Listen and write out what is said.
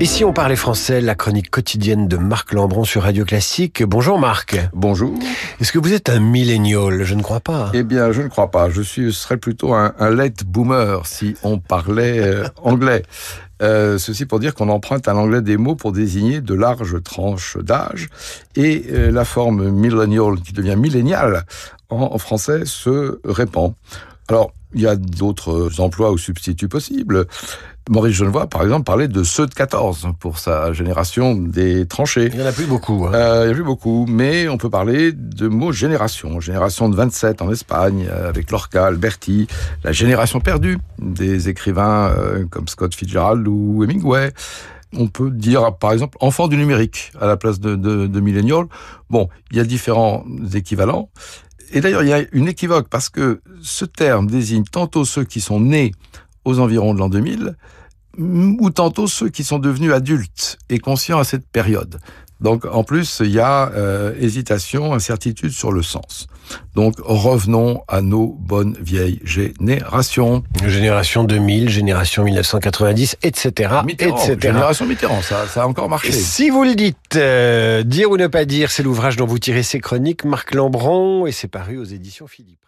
Et si on parlait français, la chronique quotidienne de Marc Lambron sur Radio Classique. Bonjour Marc. Bonjour. Est-ce que vous êtes un millénial? Je ne crois pas. Eh bien, je ne crois pas. Je suis, serais plutôt un, un late boomer si on parlait euh, anglais. Euh, ceci pour dire qu'on emprunte à l'anglais des mots pour désigner de larges tranches d'âge. Et euh, la forme millennial, qui devient millénial, en, en français, se répand. Alors, il y a d'autres emplois ou substituts possibles. Maurice Genevoix, par exemple, parlait de ceux de 14 pour sa génération des tranchées. Il n'y en a plus beaucoup. Hein. Euh, il n'y en a plus beaucoup, mais on peut parler de mots génération. Génération de 27 en Espagne, euh, avec Lorca, Alberti, la génération perdue des écrivains euh, comme Scott Fitzgerald ou Hemingway. On peut dire, par exemple, enfant du numérique à la place de, de, de millennial. Bon, il y a différents équivalents. Et d'ailleurs, il y a une équivoque parce que ce terme désigne tantôt ceux qui sont nés aux environs de l'an 2000, ou tantôt ceux qui sont devenus adultes et conscients à cette période. Donc en plus, il y a euh, hésitation, incertitude sur le sens. Donc revenons à nos bonnes vieilles générations. Génération 2000, génération 1990, etc. Mitterrand, etc. Génération Mitterrand, ça, ça a encore marché. Si vous le dites, euh, dire ou ne pas dire, c'est l'ouvrage dont vous tirez ces chroniques, Marc Lambron, et c'est paru aux éditions Philippe.